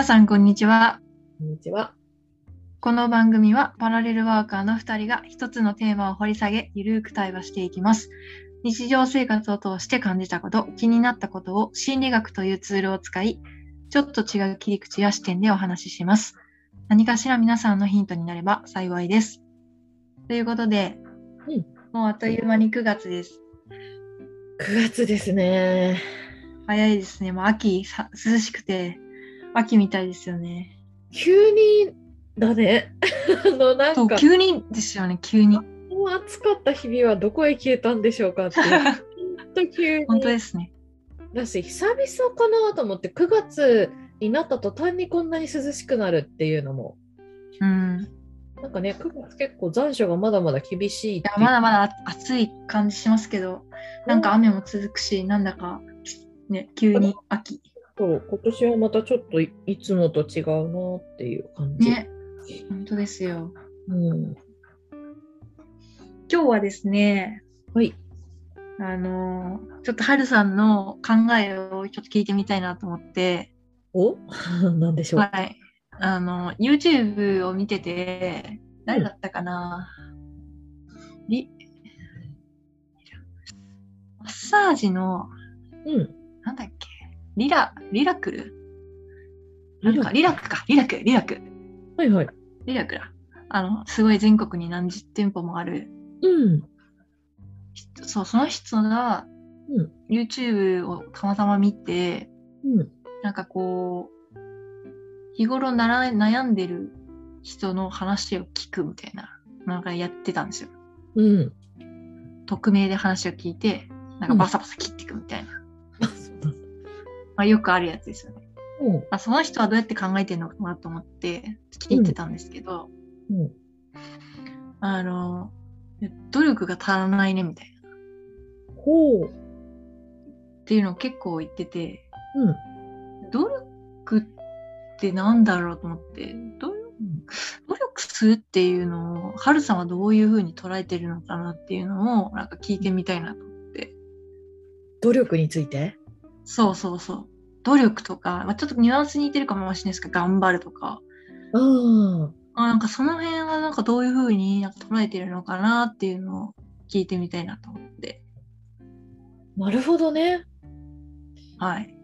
皆さん、こんにちは。こんにちは。この番組はパラレルワーカーの2人が一つのテーマを掘り下げ、ゆるく対話していきます。日常生活を通して感じたこと、気になったことを心理学というツールを使い、ちょっと違う切り口や視点でお話しします。何かしら皆さんのヒントになれば幸いです。ということで、うんもうあっという間に9月です。9月ですね。早いですね。もう秋さ、涼しくて、秋みたいですよね。急にだね。あの、なんか、急にですよね、急に。もう暑かった日々はどこへ消えたんでしょうかっていう。本当急に。本当ですね。だし、久々かなと思って、9月になった途端にこんなに涼しくなるっていうのも。うん。なんかね、9月結構残暑がまだまだ厳しいいういやまだまだ暑い感じしますけど、なんか雨も続くし、なんだか、ね、急に秋。そう今年はまたちょっといいつもと違うなっていう感じ。ね、本当ですよ。うん。今日はですね、はい。あのーちょっとはるさんの考えをちょっと聞いてみたいなと思って、お？なんでしょう。はい。あの、YouTube を見てて、誰だったかな、リ、マッサージの、うん。なんだっけ？リラ、リラクル？なんか、リラクか、リラク、リラク。はいはい。リラクだ。あの、すごい全国に何十店舗もあるうん。人、そう、その人がうん YouTube をたまたま見て、うん。なんかこう、日頃なら悩んでる人の話を聞くみたいな、なんかやってたんですよ。うん。匿名で話を聞いて、なんかバサバサ切っていくみたいな。まあよくあるやつですよね。うん。まあ、その人はどうやって考えてるのかなと思って聞いてたんですけど、うん。あの、努力が足らないねみたいな。ほう。っていうのを結構言ってて、うん。努力ってなんだろうと思って、努力努力するっていうのを、はるさんはどういうふうに捉えてるのかなっていうのを、なんか聞いてみたいなと思って。努力について？そうそうそう。努力とか、まあ、ちょっとニュアンスに似てるかもしれないですけど、頑張るとか。ああ。あなんかその辺はなんかどういうふうになんか捉えてるのかなっていうのを聞いてみたいなと思って。なるほどね。はい。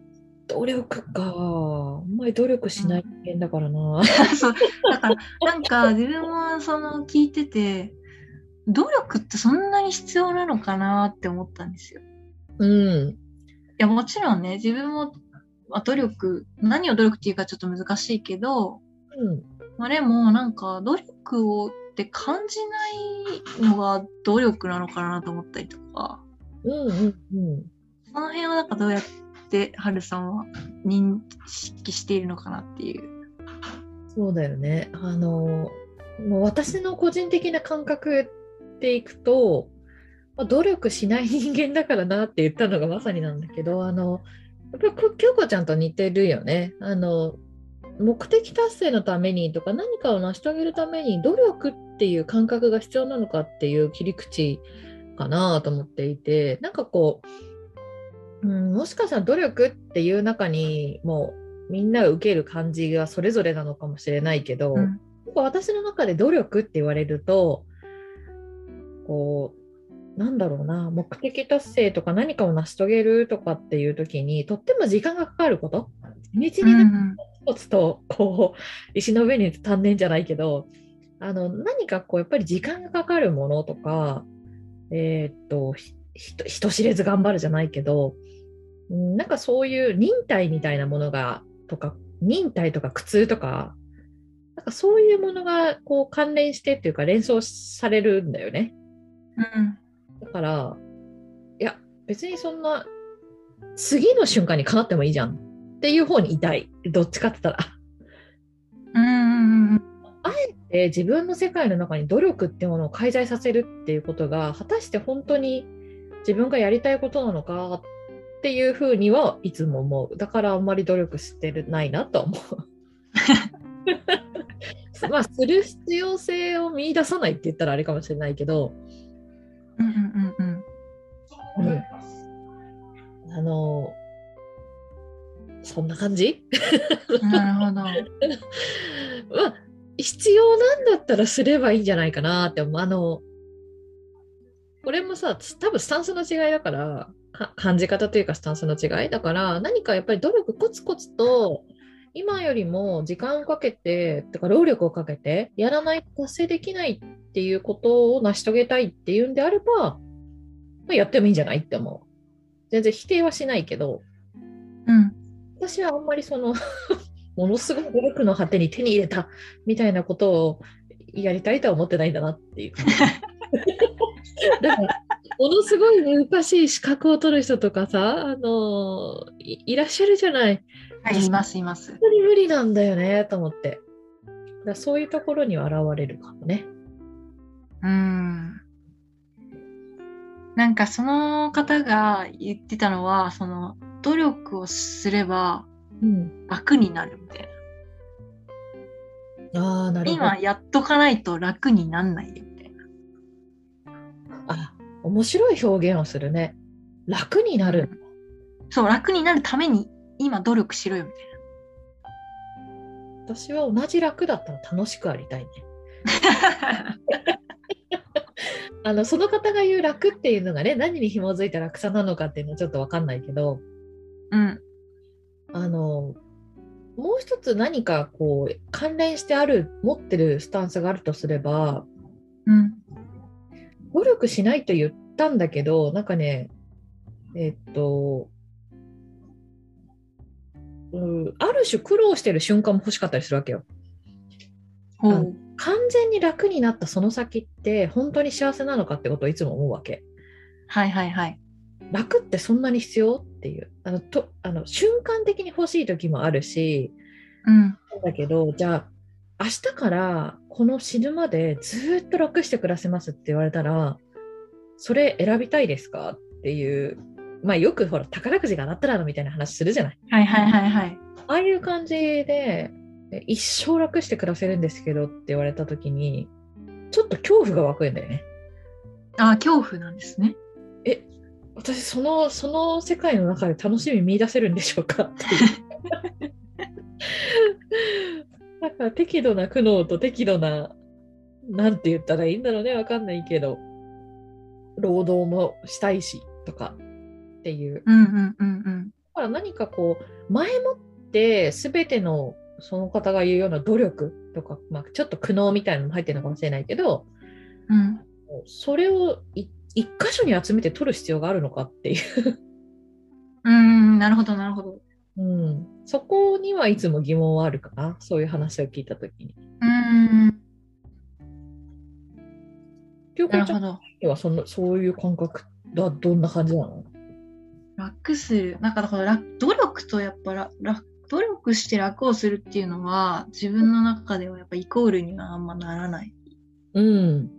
努力か。あんまり努力しない人間だからな。そうだからなんか自分もその聞いてて努力ってそんなに必要なのかなって思ったんですよ。うん。いやもちろんね自分も、まあ、努力何を努力っていうかちょっと難しいけど、うん。まあ、でもなんか努力をって感じないのが努力なのかなと思ったりとかうんうんうん。その辺はなんかどうやってはるさんは認識しているのかなっていう。そうだよね。あの、もう私の個人的な感覚でいくと、まあ、努力しない人間だからなって言ったのがまさになんだけど、あの、やっぱりこ京子ちゃんと似てるよね。あの、目的達成のためにとか何かを成し遂げるために努力っていう感覚が必要なのかっていう切り口かなと思っていて、なんかこう、うん、もしかしたら努力っていう中にもうみんなが受ける感じがそれぞれなのかもしれないけど、うん私の中で努力って言われるとこうなんだろうな目的達成とか何かを成し遂げるとかっていう時にとっても時間がかかること。地道になんかうん。コツとこう石の上に丹念じゃないけどあの何かこうやっぱり時間がかかるものとかえーっとひひと人知れず頑張るじゃないけどうんなんかそういう忍耐みたいなものがとか忍耐とか苦痛とかなんかそういうものがこう関連してっていうか連想されるんだよね。うんだからいや別にそんな次の瞬間にかなってもいいじゃんっていう方にいたいどっちかって言ったら。うんうんうんで自分の世界の中に努力っていうものを介在させるっていうことが果たして本当に自分がやりたいことなのかっていうふうにはいつも思うだからあんまり努力してるないなと思う。まあする必要性を見出さないって言ったらあれかもしれないけど、うんうんうんうんうんあのそんな感じ？なるほど。まあ必要なんだったらすればいいんじゃないかなって思う。あのこれもさ多分スタンスの違いだからか感じ方というかスタンスの違いだから何かやっぱり努力コツコツと今よりも時間をかけてとか労力をかけてやらないと達成できないっていうことを成し遂げたいっていうんであれば、まあ、やってもいいんじゃないって思う。全然否定はしないけどうん。私はあんまりその ものすごい努力の果てに手に入れたみたいなことをやりたいとは思ってないんだなっていう。だからものすごい難しい資格を取る人とかさ、あのいいらっしゃるじゃない。はい、います、います。本当に無理なんだよねと思って。だそういうところには現れるかもね。うん。なんかその方が言ってたのは、その努力をすればうん、楽になるみたいな。ああ、なるほど。今やっとかないと楽になんないよみたいな。あ面白い表現をするね。楽になる。そう、楽になるために今努力しろよみたい私は同じ楽だったら楽しくありたいね。な。あのその方が言う楽っていうのがね何に紐づいた楽さなのかっていうのはちょっと分かんないけどうん。あのもう一つ何かこう関連してある持ってるスタンスがあるとすればうん。努力しないと言ったんだけどなんかねえっとうんある種苦労してる瞬間も欲しかったりするわけよ。ほう完全に楽になったその先って本当に幸せなのかってことをいつも思うわけ。はいはいはい。楽ってそんなに必要っていうあのとあの瞬間的に欲しい時もあるしうん。だけどじゃあ明日からこの死ぬまでずっと楽して暮らせますって言われたらそれ選びたいですかっていうまあよくほら宝くじが当たったらのみたいな話するじゃないはいはいはいはい。ああいう感じでえ一生楽して暮らせるんですけどって言われた時にちょっと恐怖が湧くんだよね。ああ、恐怖なんですね。私そのその世界の中で楽しみ見出せるんでしょうか？っていう。なんか適度な苦悩と適度ななんて言ったらいいんだろうね。わかんないけど。労働もしたいしとかっていう。うんうんうんうん。だから何かこう前もって全てのその方が言うような努力とか、まあ、ちょっと苦悩みたいなのも入ってるのかもしれないけどうん。それをい一箇所に集めて取る必要があるのかっていううーん、なるほどなるほど。うん、そこにはいつも疑問はあるかな、そういう話を聞いたときに。うーん、京子ちゃんはそんなそういう感覚はどんな感じなの？楽する。なんかだから楽努力とやっぱら楽努力して楽をするっていうのは自分の中ではやっぱイコールにはあんまならない。うん。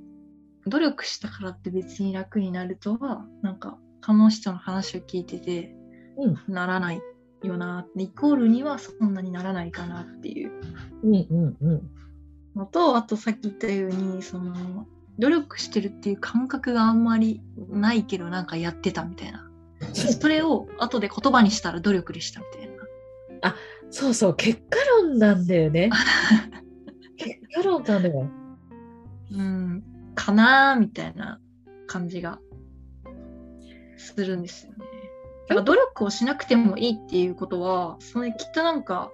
努力したからって別に楽になるとはなんかこの人の話を聞いててうん。ならないよなってイコールにはそんなにならないかなっていううんうんうん。のとあとさっき言ったようにその努力してるっていう感覚があんまりないけどなんかやってたみたいな。それを後で言葉にしたら努力でしたみたいな。そうそう、結果論なんだよね。結果論なんだよ。うん、かなーみたいな感じがするんですよね。だから努力をしなくてもいいっていうことは、それきっとなんか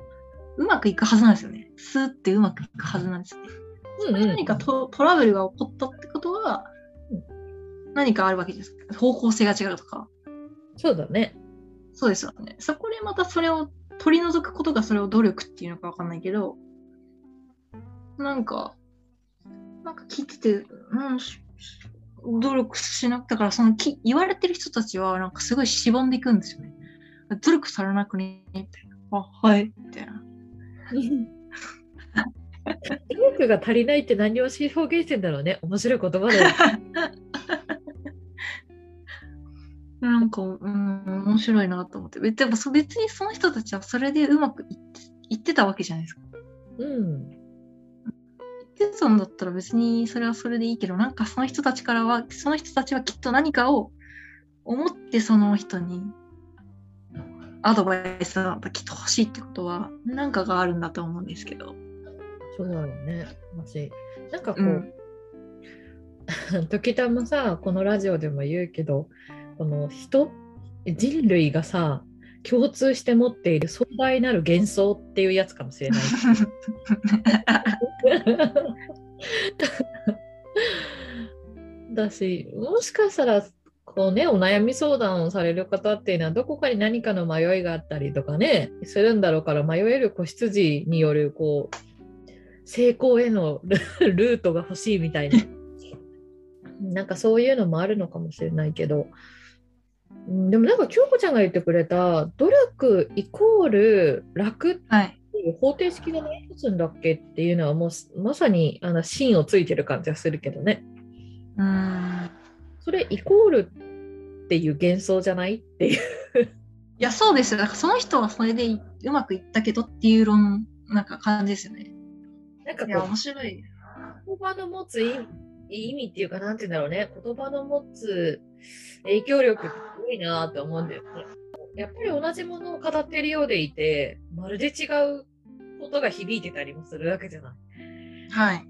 うまくいくはずなんですよね。スーってうまくいくはずなんですよね。うんうん何かトトラブルが起こったってことは、何かあるわけです。方向性が違うとか。そうだね。そうですよね。そこでまたそれを取り除くことがそれを努力っていうのかわかんないけど、なんか、なんか聞いてて、うん、し努力しなくだから、そのき言われてる人たちはなんかすごいしぼんでいくんですよね。努力されなくね？みたいな。あ、はい、みたいな。努力が足りないって何をし表現してんだろうね。面白い言葉だよ。なんか、うん、面白いなと思って。でもそ別にその人たちはそれでうまくいっていってたわけじゃないですか。うん。言ってたんだったら別にそれはそれでいいけど、なんかその人たちからは、その人たちはきっと何かを思ってその人にアドバイスがきっと欲しいってことは、何かがあるんだと思うんですけど。そうだろうね。私、なんかこう、うん 時たまさ、このラジオでも言うけど、この人、人類がさ、共通して持っている壮大なる幻想っていうやつかもしれない。だし、もしかしたら、こうね、お悩み相談をされる方っていうのは、どこかに何かの迷いがあったりとかね、するんだろうから、迷える子羊による、こう、成功へのルルートが欲しいみたいな、なんかそういうのもあるのかもしれないけど、うんでもなんか京子ちゃんが言ってくれた努力イコール楽っはい。ていう方程式が何つんだっけっていうのはもうまさにあの芯をついてる感じがするけどね。うーん。それイコールっていう幻想じゃないっていう。いや、そうですよ。だからその人はそれでいうまくいったけどっていう論、なんか感じですよね。なんかこう面白い。言葉の持つ意味意味っていうかなんて言うんだろうね。言葉の持つ影響力ってすごいなって思うんだよね。やっぱり同じものを語ってるようでいて、まるで違うことが響いてたりもするわけじゃない。はい。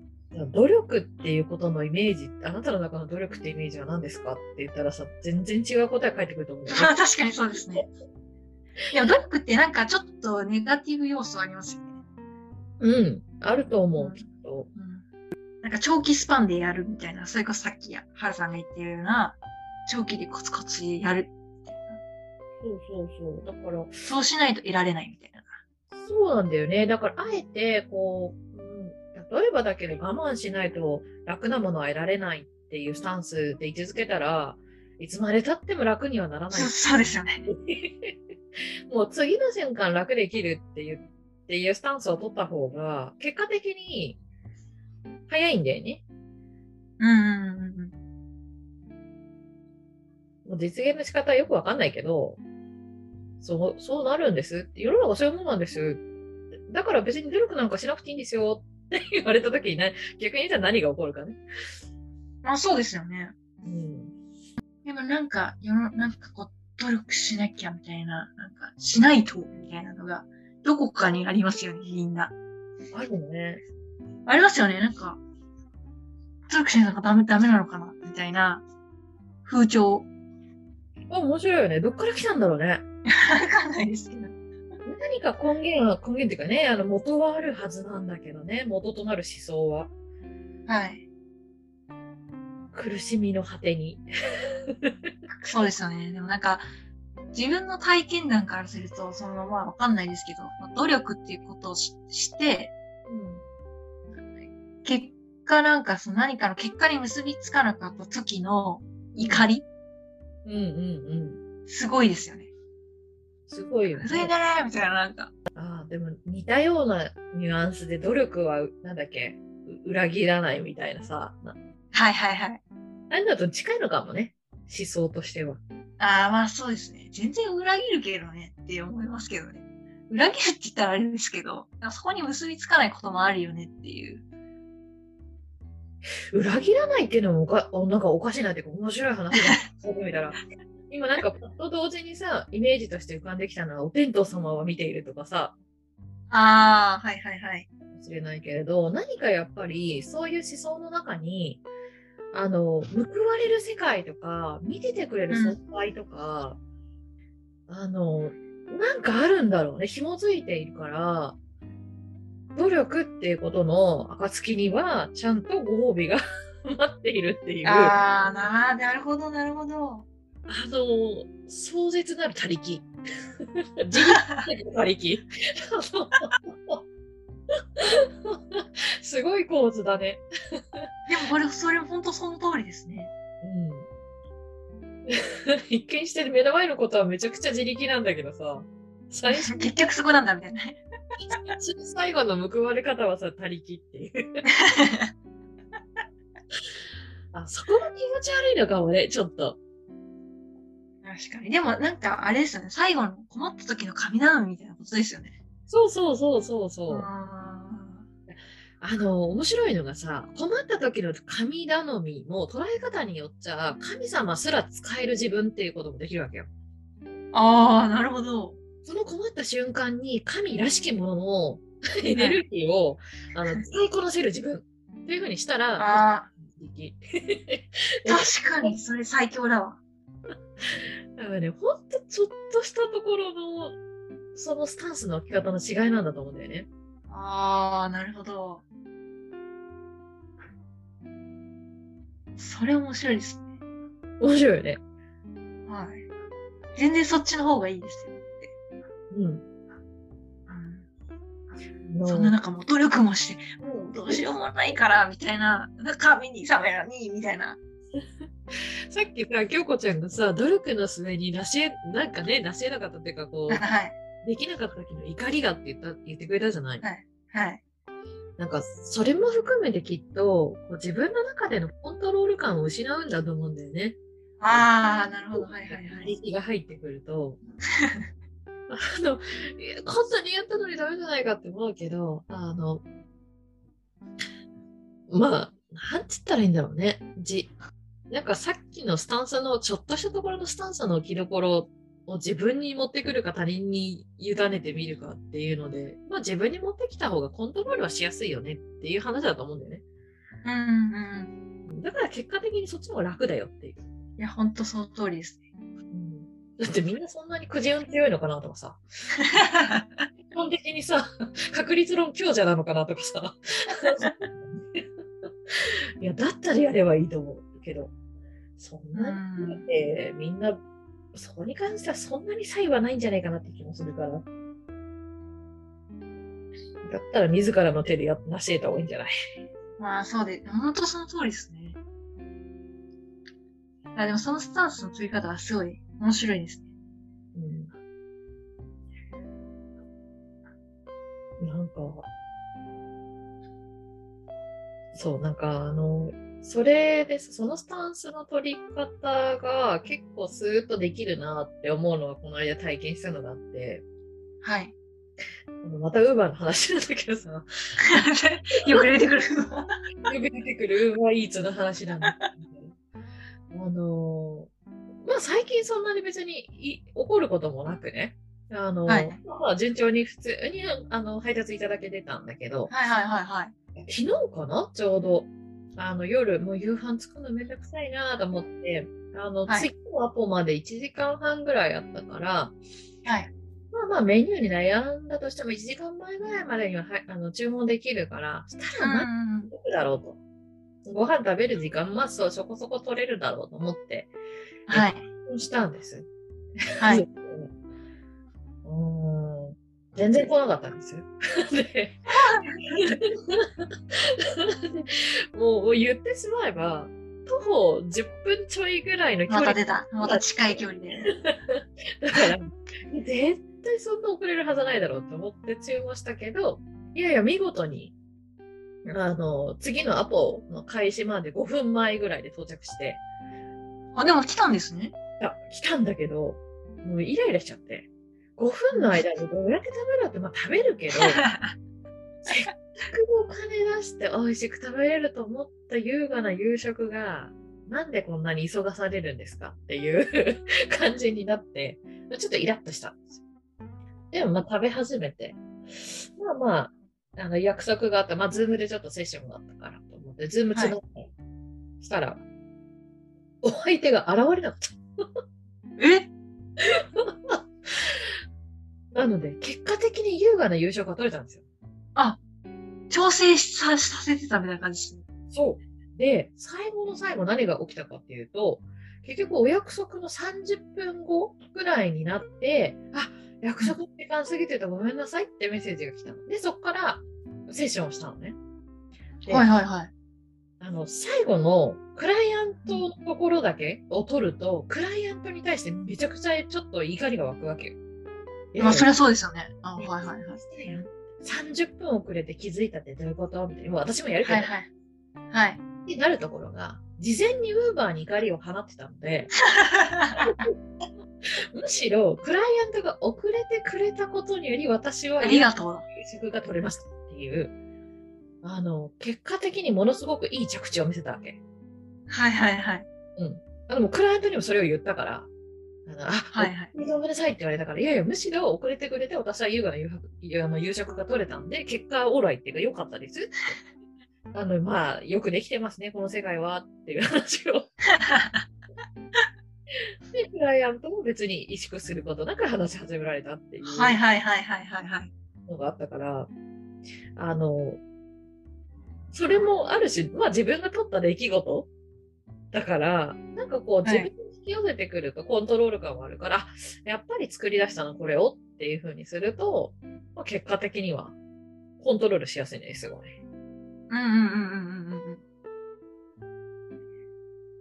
努力っていうことのイメージ、あなたの中の努力ってイメージは何ですかって言ったらさ、全然違う答え返ってくると思う。確かにそうですね。いや、努力ってなんかちょっとネガティブ要素ありますよね。うん、あると思う、うんきっと。うん。なんか長期スパンでやるみたいな、それこそさっきや、はるさんが言ってるような、長期でコツコツやる。そうそうそう。だから、そうしないと得られないみたいな。そうなんだよね。だから、あえて、こう、うん、例えばだけど我慢しないと楽なものは得られないっていうスタンスで位置づけたら、いつまで経っても楽にはならないそう。そうですよね。もう次の瞬間楽できるっていう、っていうスタンスを取った方が、結果的に早いんだよね。うんうんうん実現の仕方はよくわかんないけど、そう、そうなるんですって。世の中そういうものなんです。だから別に努力なんかしなくていいんですよって言われた時にな、逆にじゃあ何が起こるかね。まあそうですよね。うん。でもなんか、世の、なんかこう、努力しなきゃみたいな、なんか、しないとみたいなのが、どこかにありますよね、みんな。あるね。ありますよね、なんか、努力しないとダメ、ダメなのかな？みたいな風潮。あ、面白いよね。どっから来たんだろうね。わかんないですけど。何か根源は、根源っていうかね、あの元はあるはずなんだけどね、元となる思想は。はい。苦しみの果てに。そうですよね。でもなんか、自分の体験談からすると、その、まあわかんないですけど、まあ努力っていうことをしして、結果なんかその何かの結果に結びつかなかった時の怒り、うんうんうん。すごいですよね。すごいよね。それだねみたいな、なんか。ああ、でも似たようなニュアンスで努力は、なんだっけ、う裏切らないみたいなさ。なはいはいはい。あれだと近いのかもね。思想としては。ああ、まあそうですね。全然裏切るけどねって思いますけどね。裏切るって言ったらあれですけど、そこに結びつかないこともあるよねっていう。裏切らないっていうのもおかおなんかおかしいなっていうか面白い話だ。そう見たら。今なんかパッと同時にさ、イメージとして浮かんできたのは、お天道様は見ているとかさ、ああ、はいはいはい。かもしれないけれど、何かやっぱりそういう思想の中に、あの、報われる世界とか、見ててくれる存在とか、あの、なんかあるんだろうね。紐づいているから、努力っていうことの暁には、ちゃんとご褒美が 待っているっていう、あああ、なるほどなるほど。の、壮絶なる他力。自力他力。すごい構図だね。でもこれ、それ本当その通りですね。うん。一見して目の前のことはめちゃくちゃ自力なんだけどさ、最初 結局そこなんだみたいな。最後の報われ方はさ、他力っていう。あ、そこが気持ち悪いのかもね、ちょっと。確かに。でもなんかあれですよね。最後の困った時の神頼みみたいなことですよね。そうそうそうそうそう。ああの、面白いのがさ、困った時の神頼みも捉え方によっちゃ、神様すら使える自分っていうこともできるわけよ。あー、なるほど。その困った瞬間に神らしきもののエネルギーを、あの使いこなせる自分っていうふうにしたら、確かに、それ最強だわ。だからね、ほんとちょっとしたところの、そのスタンスの置き方の違いなんだと思うんだよね。ああ、なるほど。それ面白いですね。面白いよね。はい。全然そっちの方がいいですよ。うん。うん、そんな中もう努力もして、もうどうしようもないから、みたいな、神にサメラに、みたいな。さっきさ、京子ちゃんがさ、努力の末になし得、なんかね、なし得なかったっていうか、こう、はい。できなかった時の怒りがって言った、言ってくれたじゃない？はい。なんか、それも含めてきっと、こう自分の中でのコントロール感を失うんだと思うんだよね。ああ、なるほど。はいはいはい。力が入ってくると、あの、こんなにやったのにダメじゃないかって思うけど、あの、まあ、なんつったらいいんだろうね。じ、なんかさっきのスタンスの、ちょっとしたところのスタンスの置きどころを自分に持ってくるか他人に委ねてみるかっていうので、まあ自分に持ってきた方がコントロールはしやすいよねっていう話だと思うんだよね。うんうん。だから結果的にそっちの方が楽だよっていう。いや、ほんとその通りですね。だってみんなそんなにくじ運強いのかなとかさ。基本的にさ、確率論強者なのかなとかさ。いや、だったらやればいいと思うけど、そんなにってみんな、そこに関してはそんなに差異はないんじゃないかなって気もするから。だったら自らの手でやなし得た方がいいんじゃない？まあそうで、ほんとその通りですね。あでもそのスタンスの取り方はすごい面白いですね。うん。なんか、そう、なんかあの、それです。そのスタンスの取り方が結構スーッとできるなって思うのがこの間体験したのがあって、はい。またウーバーの話なんだけどさ、よ よく出てくる。く出てくるウーバーイーツの話なんだけど、あの、まあ最近そんなに別にい起こることもなくね、あの、はい。まあ順調に普通にあの配達いただけてたんだけど、はいはいはいはい。昨日かな？ちょうど。あの、夜、もう夕飯作るのめんどくさいなと思って、あの、はい。次のアポまで1時間半ぐらいあったから、はい。まあまあメニューに悩んだとしても1時間前ぐらいまでには、はい、あの注文できるから、したらうん待ってるだろうと。ご飯食べる時間、まあそう、そこそこ取れるだろうと思って、はい。したんです。はい。うーん全然来なかったんですよ。で もう言ってしまえば、徒歩10分ちょいぐらいの距離また出た。また近い距離で。だから、絶対そんな遅れるはずないだろうと思って注文したけど、いやいや、見事に、あの、次のアポの開始まで5分前ぐらいで到着して、あ、でも来たんですね。あ、来たんだけど、もうイライラしちゃって、5分の間にどうやって食べろって、まあ食べるけど、せっかくお金出して美味しく食べれると思った優雅な夕食が、なんでこんなに急がされるんですかっていう 感じになって、ちょっとイラッとしたんですよ。でもまあ食べ始めて、まあまあ、あの約束があった、まあ Zoom でちょっとセッションがあったからと思って、 Zoom つなって、したら、お相手が現れなかった。え？なので、結果的に優雅な優勝が取れたんですよ。調整ささせてたみたいな感じですね。そう。で、最後の最後何が起きたかっていうと、結局お約束の30分後ぐらいになって、あ、約束の時間過ぎててごめんなさいってメッセージが来たの。で、そこからセッションをしたのね。ではいはいはい。あの、最後のクライアントのところだけを取ると、クライアントに対してめちゃくちゃちょっと怒りが湧くわけよ。まあ、そりゃそうですよね。あ、はいはいはい。30分遅れて気づいたってどういうこと？みたいな。もう私もやるけど、はいはい。はい。になるところが、事前にウーバーに怒りを放ってたので、むしろクライアントが遅れてくれたことにより私はありがとう。が取れましたっていう、あの、結果的にものすごくいい着地を見せたわけ。はいはいはい。うん。あでもクライアントにもそれを言ったから、あのあ、はいはいごめんなさいって言われたから、いやいや、むしろ遅れてくれて、私は優雅な夕食あの夕食が取れたんで、結果オーライっていうか良かったですって。あの、まあ、よくできてますね、この世界はっていう話を。で、クライアントも別に萎縮することなく話し始められたっていうはいはいはいはいはいはい。のがあったから、あの、それもあるし、まあ自分が取った出来事だから、なんかこうはい自分に引き寄せてくるとコントロール感もあるから、あやっぱり作り出したのこれをっていう風にすると、まあ、結果的にはコントロールしやすいね、すごい。うんうんうんうん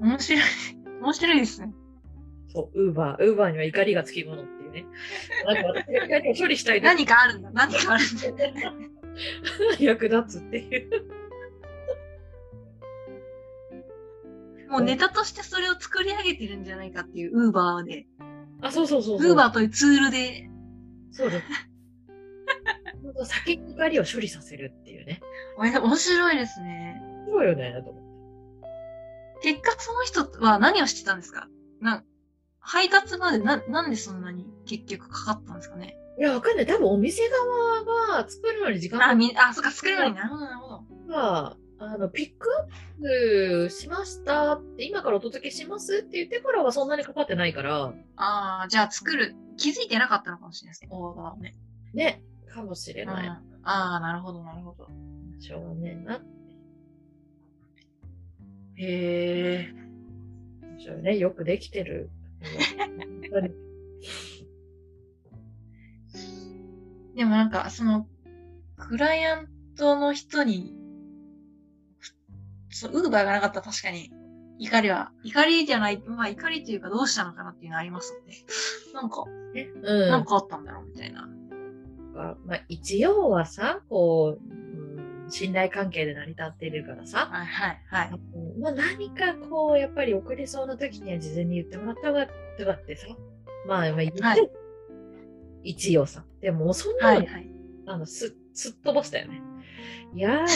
うん。面白い。面白いですね。そう、ウーバー、ウーバーには怒りがつきものっていうね。なんか私が怒りを処理したい時何かあるんだ。何かあるんだ。役立つっていう。もうネタとしてそれを作り上げてるんじゃないかっていう、ウーバーで。あ、そうそうそうそう。ウーバーというツールで。そうです。先に怒りを処理させるっていうね。面白いですね。そうよね、と思って。結果その人は何をしてたんですか？な配達までな、なんでそんなに結局かかったんですかね？いや、わかんない。多分お店側が作るのに時間あ、がみ、あ、そっか、作るのになるほど、なるほど。の、ピックアップしましたって、今からお届けしますって言ってからはそんなにかかってないから、ああ、じゃあ作る、気づいてなかったのかもしれないですね。オーダーをね。ね、かもしれうんない。ああ、なるほど、なるほど。しょうがねえな。へえ。面白いね。よくできてる。でもなんか、その、クライアントの人に、そう、ウーバーがなかったら確かに、怒りは、怒りじゃない、まあ怒りというかどうしたのかなっていうのはありますので、なんか、うん。なんかあったんだろうみたいな。かまあ、一応はさ、こう、うん信頼関係で成り立っているからさ、はい、はい、はい。まあ、何かこう、やっぱり遅れそうな時には事前に言ってもらった方がとかってさ、まあ、まあ言って、はい一応さ、でもそんなの、はい、はい。あの、す、すっ飛ばしたよね。いやー、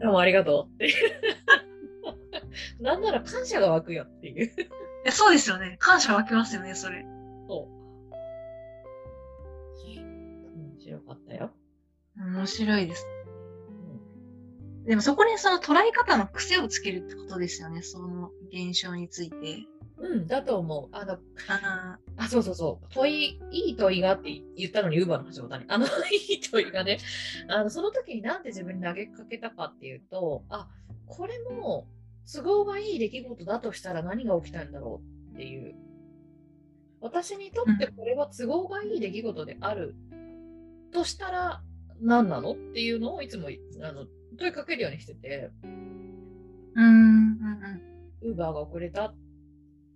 どうもありがとうっていう。なんなら感謝が湧くよっていう。えそうですよね。感謝湧きますよね、それ。そう。面白かったよ。面白いです。でもそこにその捉え方の癖をつけるってことですよね、その現象について。うん、だと思う。あの、ああ、そうそうそう。問い、いい問いがって言ったのに、ウーバーの橋本に。あの、いい問いがね、あの、その時になんで自分に投げかけたかっていうと、あ、これも都合がいい出来事だとしたら何が起きたんだろうっていう。私にとってこれは都合がいい出来事であるとしたら何なのっていうのをいつもあの問いかけるようにしてて、ーうん、うん、うん。ウーバーが遅れたっ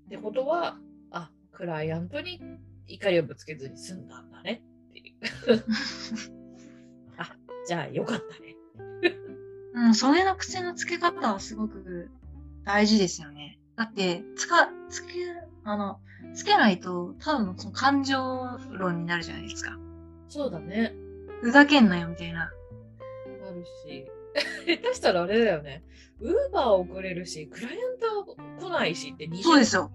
てことは、あ、クライアントに怒りをぶつけずに済んだんだねっていう。あ、じゃあよかったね。うん、それの癖のつけ方はすごく大事ですよね。だって、つか、つけ、あの、つけないと、多分その感情論になるじゃないですか。そうだね。ふざけんなよ、みたいな。あるし。下手したらあれだよね。ウーバー遅れるし、クライアントは来ないしって二重そうですよ。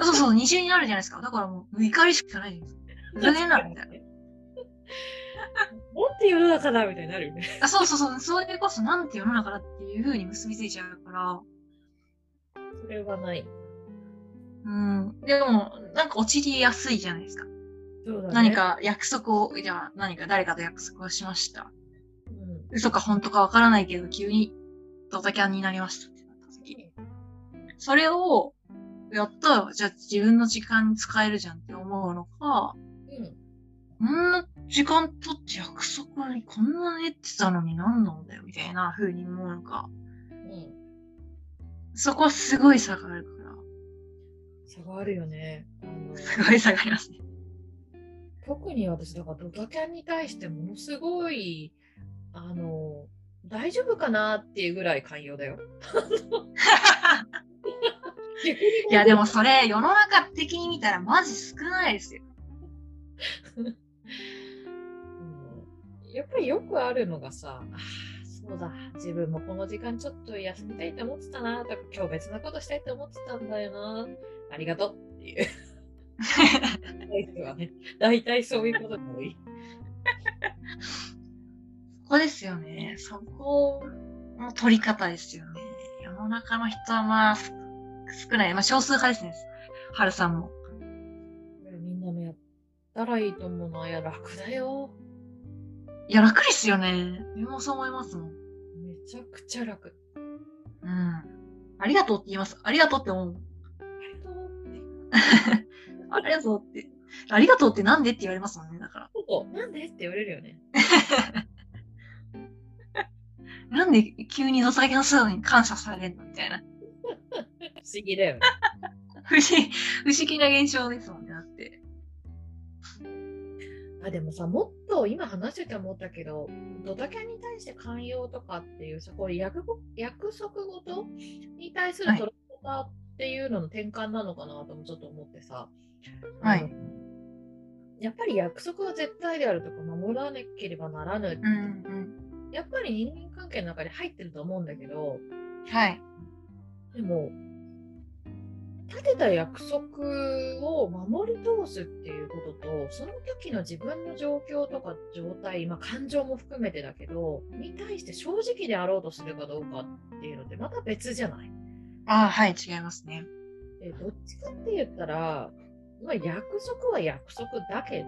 そうそう、二重になるじゃないですか。だからもう、怒りしかないです。ふざけんな、みたいな。なんて世の中だみたいになるよね。あそうそうそう、それこそなんて世の中だっていう風に結びついちゃうから、それはない。うん。でも、なんか陥りやすいじゃないですか。そうだね。何。か約束を、じゃあ何か誰かと約束をしました。うん。嘘か本当かわからないけど、急にドタキャンになりましたってなった時に、それを、やったら、じゃあ自分の時間に使えるじゃんって思うのか、うん。こんな時間取って約束にこんな寝てたのに何なんだよみたいな風に思うのか、うん。そこはすごい差があるから、差があるよね。あのすごい差がありますね。特に私、だからドタキャンに対してものすごい、あの、大丈夫かなっていうぐらい寛容だよ。いやでもそれ世の中的に見たらマジ少ないですよ。うんやっぱりよくあるのがさ、あーそうだ、自分もこの時間ちょっと休みたいと思ってたな、とか今日別なことしたいと思ってたんだよな、ありがとうっていう。大体そういうことが多い。そこですよね。そこの取り方ですよね。世の中の人はまあ、す少ない。まあ少数派ですね。春さんも。みんなもやったらいいと思うな。いや、楽だよ。いや、楽ですよね。自分もそう思いますもん。めちゃくちゃ楽。うん。ありがとうって言います。ありがとうって思う。ありがとうって。ありがとうって。ありがとうってなんでって言われますもんね。だから。そうなんでって言われるよね。なんで急にドサキの姿に感謝されるのみたいな。不思議だよね。不思議、不思議な現象ですもんね。だって。あでもさ、もっと今話してて思ったけど、ドタキャンに対して寛容とかっていうさ、こう約束約束事に対するはい捉え方っていうのの転換なのかなともちょっと思ってさ、はいやっぱり約束は絶対であるとか守らなければならぬ、うんうん。やっぱり人間関係の中に入ってると思うんだけど、はい。でも、立てた約束を守り通すっていうことと、その時の自分の状況とか状態、まあ、感情も含めてだけど、に対して正直であろうとするかどうかっていうのってまた別じゃない？ああ、はい、違いますね。でどっちかって言ったら、まあ、約束は約束だけど、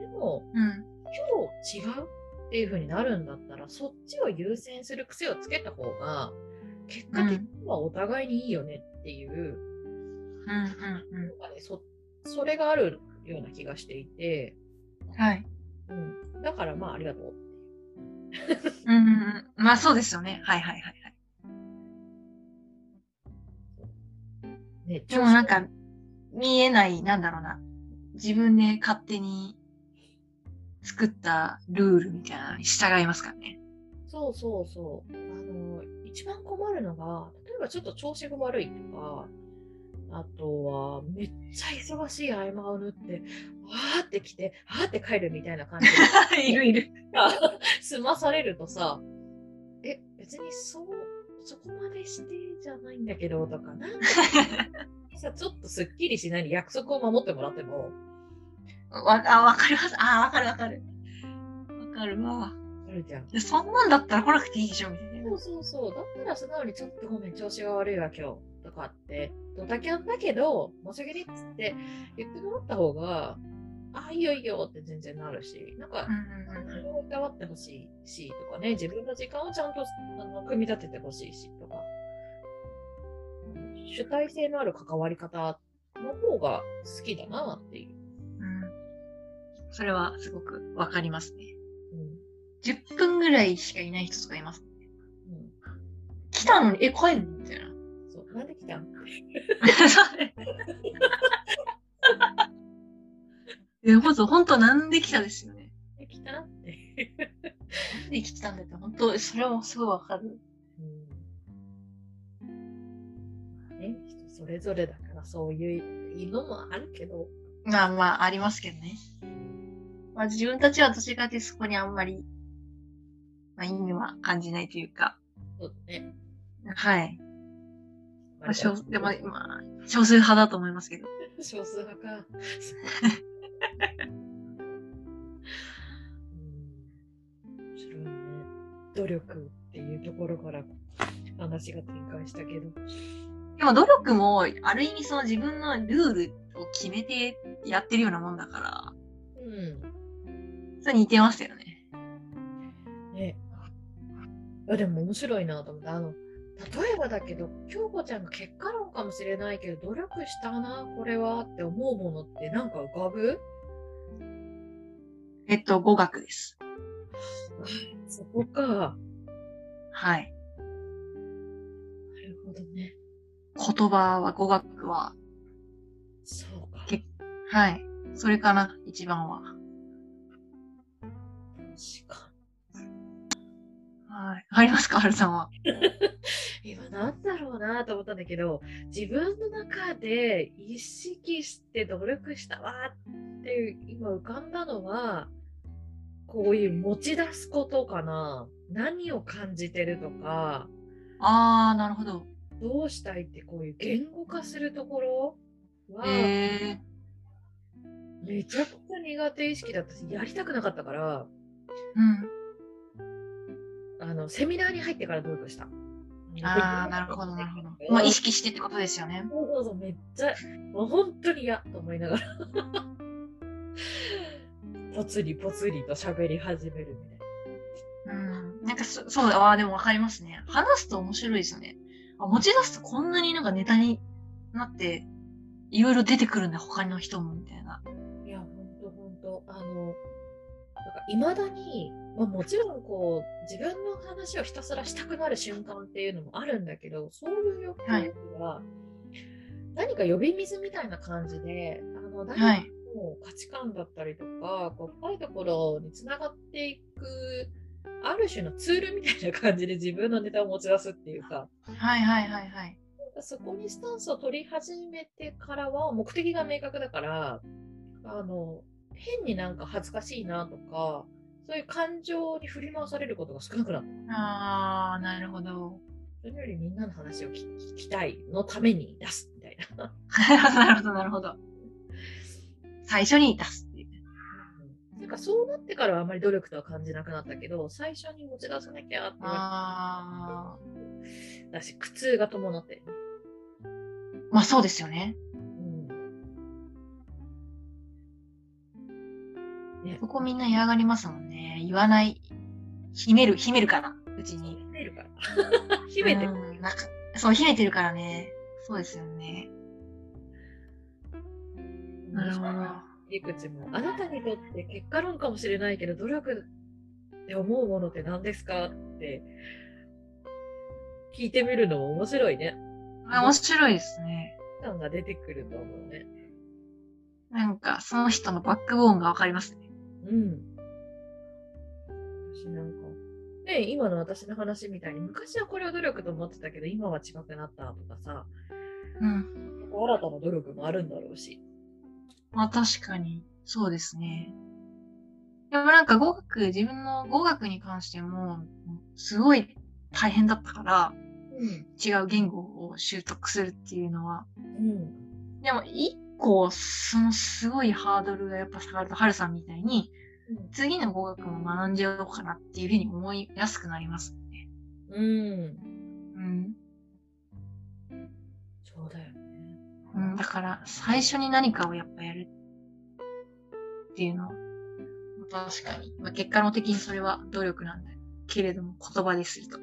でもうん。今日違う？っていう風になるんだったら、そっちを優先する癖をつけた方が、結果的にはお互いにいいよねっていう、うんうんうなんかねそそれがあるような気がしていて、ん。はい。うん、だからまあありがとう。うんうんうん。まあそうですよね。はいはいはいはい。ね、でもなんか、見えない、なんだろうな。自分で勝手に作ったルールみたいなのに従いますからね。そうそうそう。あの、一番困るのが、例えばちょっと調子が悪いとか、あとは、めっちゃ忙しい合間を縫って、わーって来て、はーって帰るみたいな感じで いるいる。済まされるとさ、え、別にそう、そこまでしてじゃないんだけど、とか、なんか さ、ちょっとすっきりしないに約束を守ってもらっても、わ、あ、わかります。あ、わかるわかる。わかるわ。じゃん。でそんなんだったら来なくていいでしょ、みたいな。そうそうそう。だったら素直にちょっとごめん、調子が悪いわ、今日。とかって、ドタキャンだけど、申し訳ねっつって言ってもらった方が、あ、いいよいいよって全然なるし、なんかう、んうんうんそれをいたわってほしいし、とかね、自分の時間をちゃんとあの組み立ててほしいし、とか、主体性のある関わり方の方が好きだなっていう。うん。それはすごくわかりますね。うん10分ぐらいしかいない人とかいます。うん、来たのに、え、帰るの？みたいな。そう、なんで来たんそうねえ、ほんと、ほんとなんで来たですよね。で来たって。なんで来たんだって、ほんと、それはすごいわかる。うんね、人それぞれだからそういうのもあるけど、まあまあ、ありますけどね。まあ自分たちはどちらかそこにあんまり、まあ意味は感じないというか、そうだね。はい。まあ、少でも、まあ、少数派だと思いますけど。少数派か。うん面白いね。努力っていうところから話が展開したけど。でも努力も、ある意味その自分のルールを決めてやってるようなもんだから、うん。それ似てますよね。ね。いやでも面白いなと思って、あの、例えばだけど、京子ちゃんが結果論かもしれないけど、努力したな、これはって思うものってなんか浮かぶ？えっと、語学です。そこか。はい。なるほどね。言葉は、語学は、そうか。けはい。それかな、一番は。はい。ありますか、はるさんは。今なんだろうなと思ったんだけど自分の中で意識して努力したわっていう今浮かんだのはこういう持ち出すことかな何を感じてるとかあー、なるほど。どうしたいってこういう言語化するところは、へえめちゃくちゃ苦手意識だったし、やりたくなかったから、うん。あの、セミナーに入ってから努力した。ああ、なるほど、なるほど。まあ、意識してってことですよね。そうそうそう、めっちゃ、もう本当に嫌と思いながら。ぽつりぽつりと喋り始めるみたいうん。なんかそ、そう、ああ、でもわかりますね。話すと面白いですよね。あ持ち出すとこんなになんかネタになって、いろいろ出てくるんだ、他の人も、みたいな。な。いや、ほんとほんと。あの、か、いまだに、まあ、もちろんこう、自分の話をひたすらしたくなる瞬間っていうのもあるんだけど、そういう欲求は、何か呼び水みたいな感じで、あの、誰かはい。の価値観だったりとか、こう深いところにつながっていく、ある種のツールみたいな感じで自分のネタを持ち出すっていうか、はいはいはいはい。そこにスタンスを取り始めてからは目的が明確だから、あの、変になんか恥ずかしいなとか、そういう感情に振り回されることが少なくなった。ああ、なるほど。それよりみんなの話を聞聞きたいのために出すみたいな。なるほど、なるほど。最初に出すっていう。なんかそうなってからはあまり努力とは感じなくなったけど、最初に持ち出さなきゃってあだし、苦痛が伴って。まあそうですよね。ねここみんな嫌がりますもんね。言わない。秘める、秘めるから、うちに。秘めるから。秘めてる。うんなんかそう、秘めてるからね。そうですよね。なるほど。いくつも、あなたにとって結果論かもしれないけど、努力って思うものって何ですかって聞いてみるのも面白いね。あ面白いですね。感が出てくると思うね。なんか、その人のバックボーンがわかりますね。うん。私なんか、ね、今の私の話みたいに、昔はこれを努力と思ってたけど、今は違くなったとかさ、うん。新たな努力もあるんだろうし。まあ確かに、そうですね。でもなんか語学、自分の語学に関しても、すごい大変だったから、うん。違う言語を習得するっていうのは。うん。でも一個、そのすごいハードルがやっぱ下がると、ハルさんみたいに、次の語学も学んじゃおうかなっていうふうに思いやすくなりますね。うん。うん。そうだよね。うん、だから、最初に何かをやっぱやるっていうのは、確かに。まあ、結果論的にそれは努力なんだけれども、言葉ですると。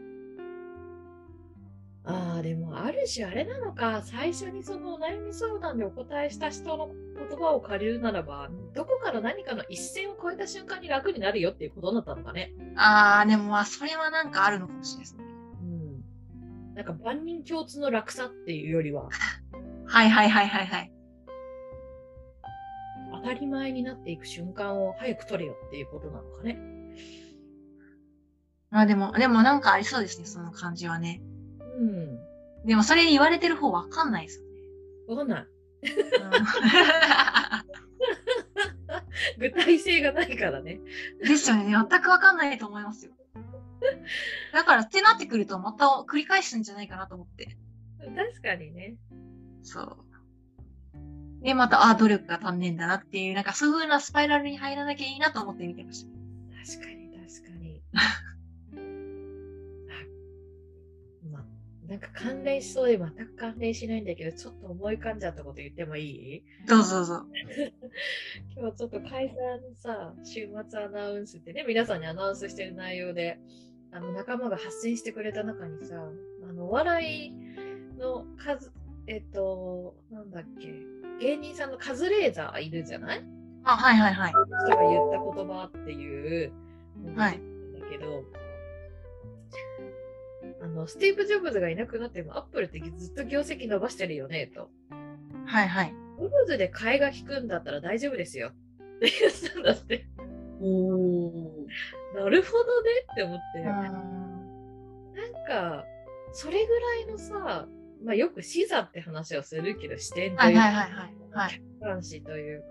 ああ、でもある種あれなのか、最初にそのお悩み相談でお答えした人の言葉を借りるならば、どこから何かの一線を越えた瞬間に楽になるよっていうことだったのかね。あー、でもまあ、それはなんかあるのかもしれないですね。うん。なんか万人共通の楽さっていうよりは、はいはいはいはいはい。当たり前になっていく瞬間を早く取れよっていうことなのかね。まあでも、でもなんかありそうですね、その感じはね。うん。でもそれ言われてる方わかんないですよね。わかんない。うん 具体性がないからね。ですよね。全くわかんないと思いますよ。だから、ってなってくると、また繰り返すんじゃないかなと思って。確かにね。そう。で、また、あ、努力が足んねえんだなっていう、なんかそういう風なスパイラルに入らなきゃいいなと思って見てました。確かに、確かに。なんか関連しそうで全く関連しないんだけど、ちょっと思い浮かんじゃったこと言ってもいい？どうぞどうぞ。今日ちょっと会社のさ、週末アナウンスってね、皆さんにアナウンスしてる内容で、あの仲間が発信してくれた中にさ、あのお笑いの数、えっと、なんだっけ、芸人さんのカズレーザーいるじゃない？あ、はいはいはい。人が言った言葉っていうはいだけど、あのスティーブ・ジョブズがいなくなってもアップルってずっと業績伸ばしてるよねと。はいはい。ジョブズで替えが利くんだったら大丈夫ですよって言ったんだって。おなるほどねって思って、ー。なんかそれぐらいのさ、まあ、よく視座って話をするけど視点とはいいうかはいはいはい。はい。客観視というか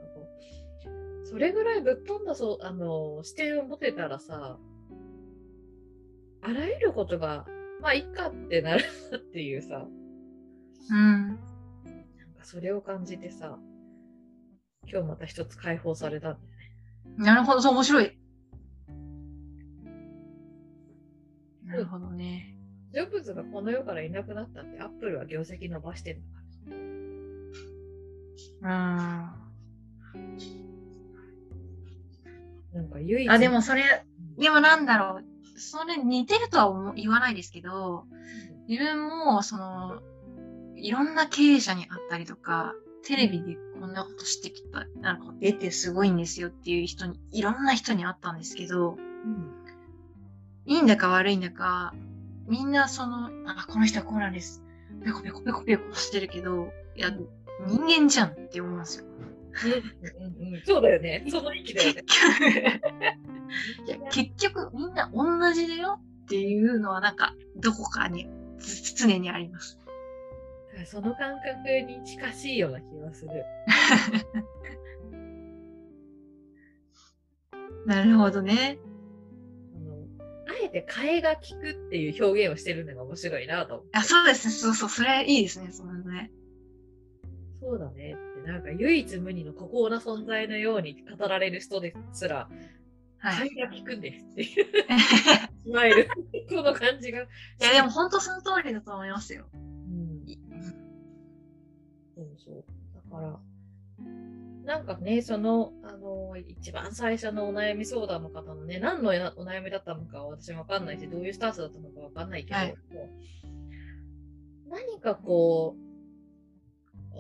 それぐらいぶっ飛んだそうあの視点を持てたらさあらゆることがまあいいかってなるなっていうさうん。なんかそれを感じてさ今日また一つ解放されたんだよね。なるほど、そう、面白い。なるほどね。ジョブズがこの世からいなくなったって、アップルは業績伸ばしてるんだから。うん。なんか唯一。あ、でもそれ、でもなんだろう。それ似てるとは言わないですけど、自分も、その、いろんな経営者に会ったりとか、テレビでこんなことしてきた、なんか出てすごいんですよっていう人に、いろんな人に会ったんですけど、うん。いいんだか悪いんだか、みんなその、あ、この人はこうなんです。ペコペコペコペコしてるけど、いや、人間じゃんって思うんですよ。うんうんうん、そうだよね。その域だよ結ね。局、い や結局みんな同じだよっていうのはなんか、どこかにつ常にあります。その感覚に近しいような気がする。なるほどね。あのあえて替えが利くっていう表現をしてるのが面白いなと思って。あ、そうですね。そうそう。それいいですね。そのね。そうだねって、なんか唯一無二の孤高な存在のように語られる人ですら、はい。が利くんですっていう、スマイル。この感じが。いや、でも本当その通りだと思いますよ。うん、そうそう。だから、なんかね、その、あの、一番最初のお悩み相談の方のね、何のお悩みだったのかは私わかんないし、どういうスタンスだったのかわかんないけど、はい何かこう、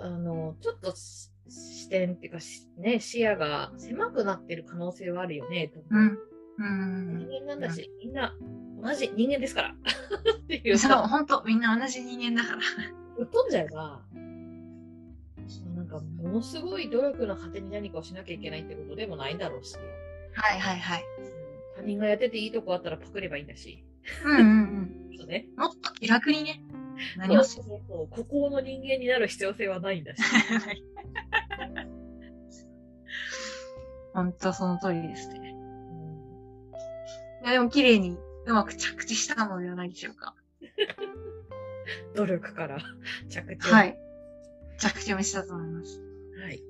あの、ちょっとし視点っていうかし、ね、視野が狭くなってる可能性はあるよね、と思う。うん。うん。人間なんだし、みんな同じ人間ですから。っていうそう、さ、本当みんな同じ人間だから。ぶっ飛んじゃえば、なんかものすごい努力の果てに何かをしなきゃいけないってことでもないんだろうし、はいはいはい。他人がやってていいとこあったらパクればいいんだし、うんうんうん。そうね。もっと気楽にね、なりますよ。そうそうそう孤高の人間になる必要性はないんだし。本当その通りですね。うんいや、でも綺麗にうまく着地したのではないでしょうか。努力から着地。は。い。着地もしたと思います。はい。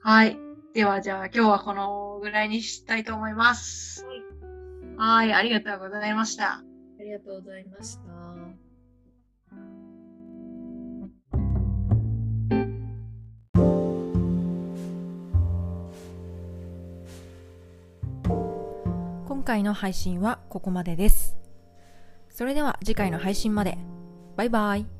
はい。では、じゃあ今日はこのぐらいにしたいと思います。はい。ありがとうございました。ありがとうございました。回の配信はここまでです。それでは次回の配信まで。バイバイ。